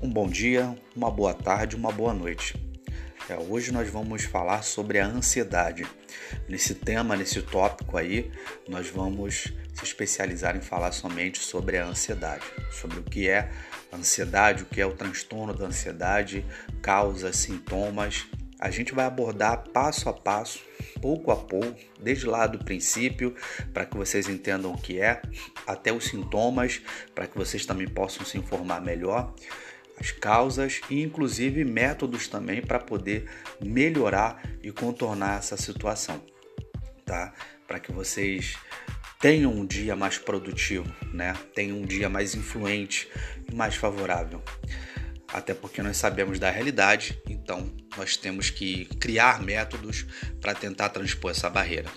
um bom dia, uma boa tarde, uma boa noite. É, hoje nós vamos falar sobre a ansiedade. Nesse tema, nesse tópico aí, nós vamos se especializar em falar somente sobre a ansiedade, sobre o que é a ansiedade, o que é o transtorno da ansiedade, causas, sintomas. A gente vai abordar passo a passo, pouco a pouco, desde lá do princípio, para que vocês entendam o que é, até os sintomas, para que vocês também possam se informar melhor as causas e inclusive métodos também para poder melhorar e contornar essa situação, tá? Para que vocês tenham um dia mais produtivo, né? Tenham um dia mais influente e mais favorável. Até porque nós sabemos da realidade, então nós temos que criar métodos para tentar transpor essa barreira.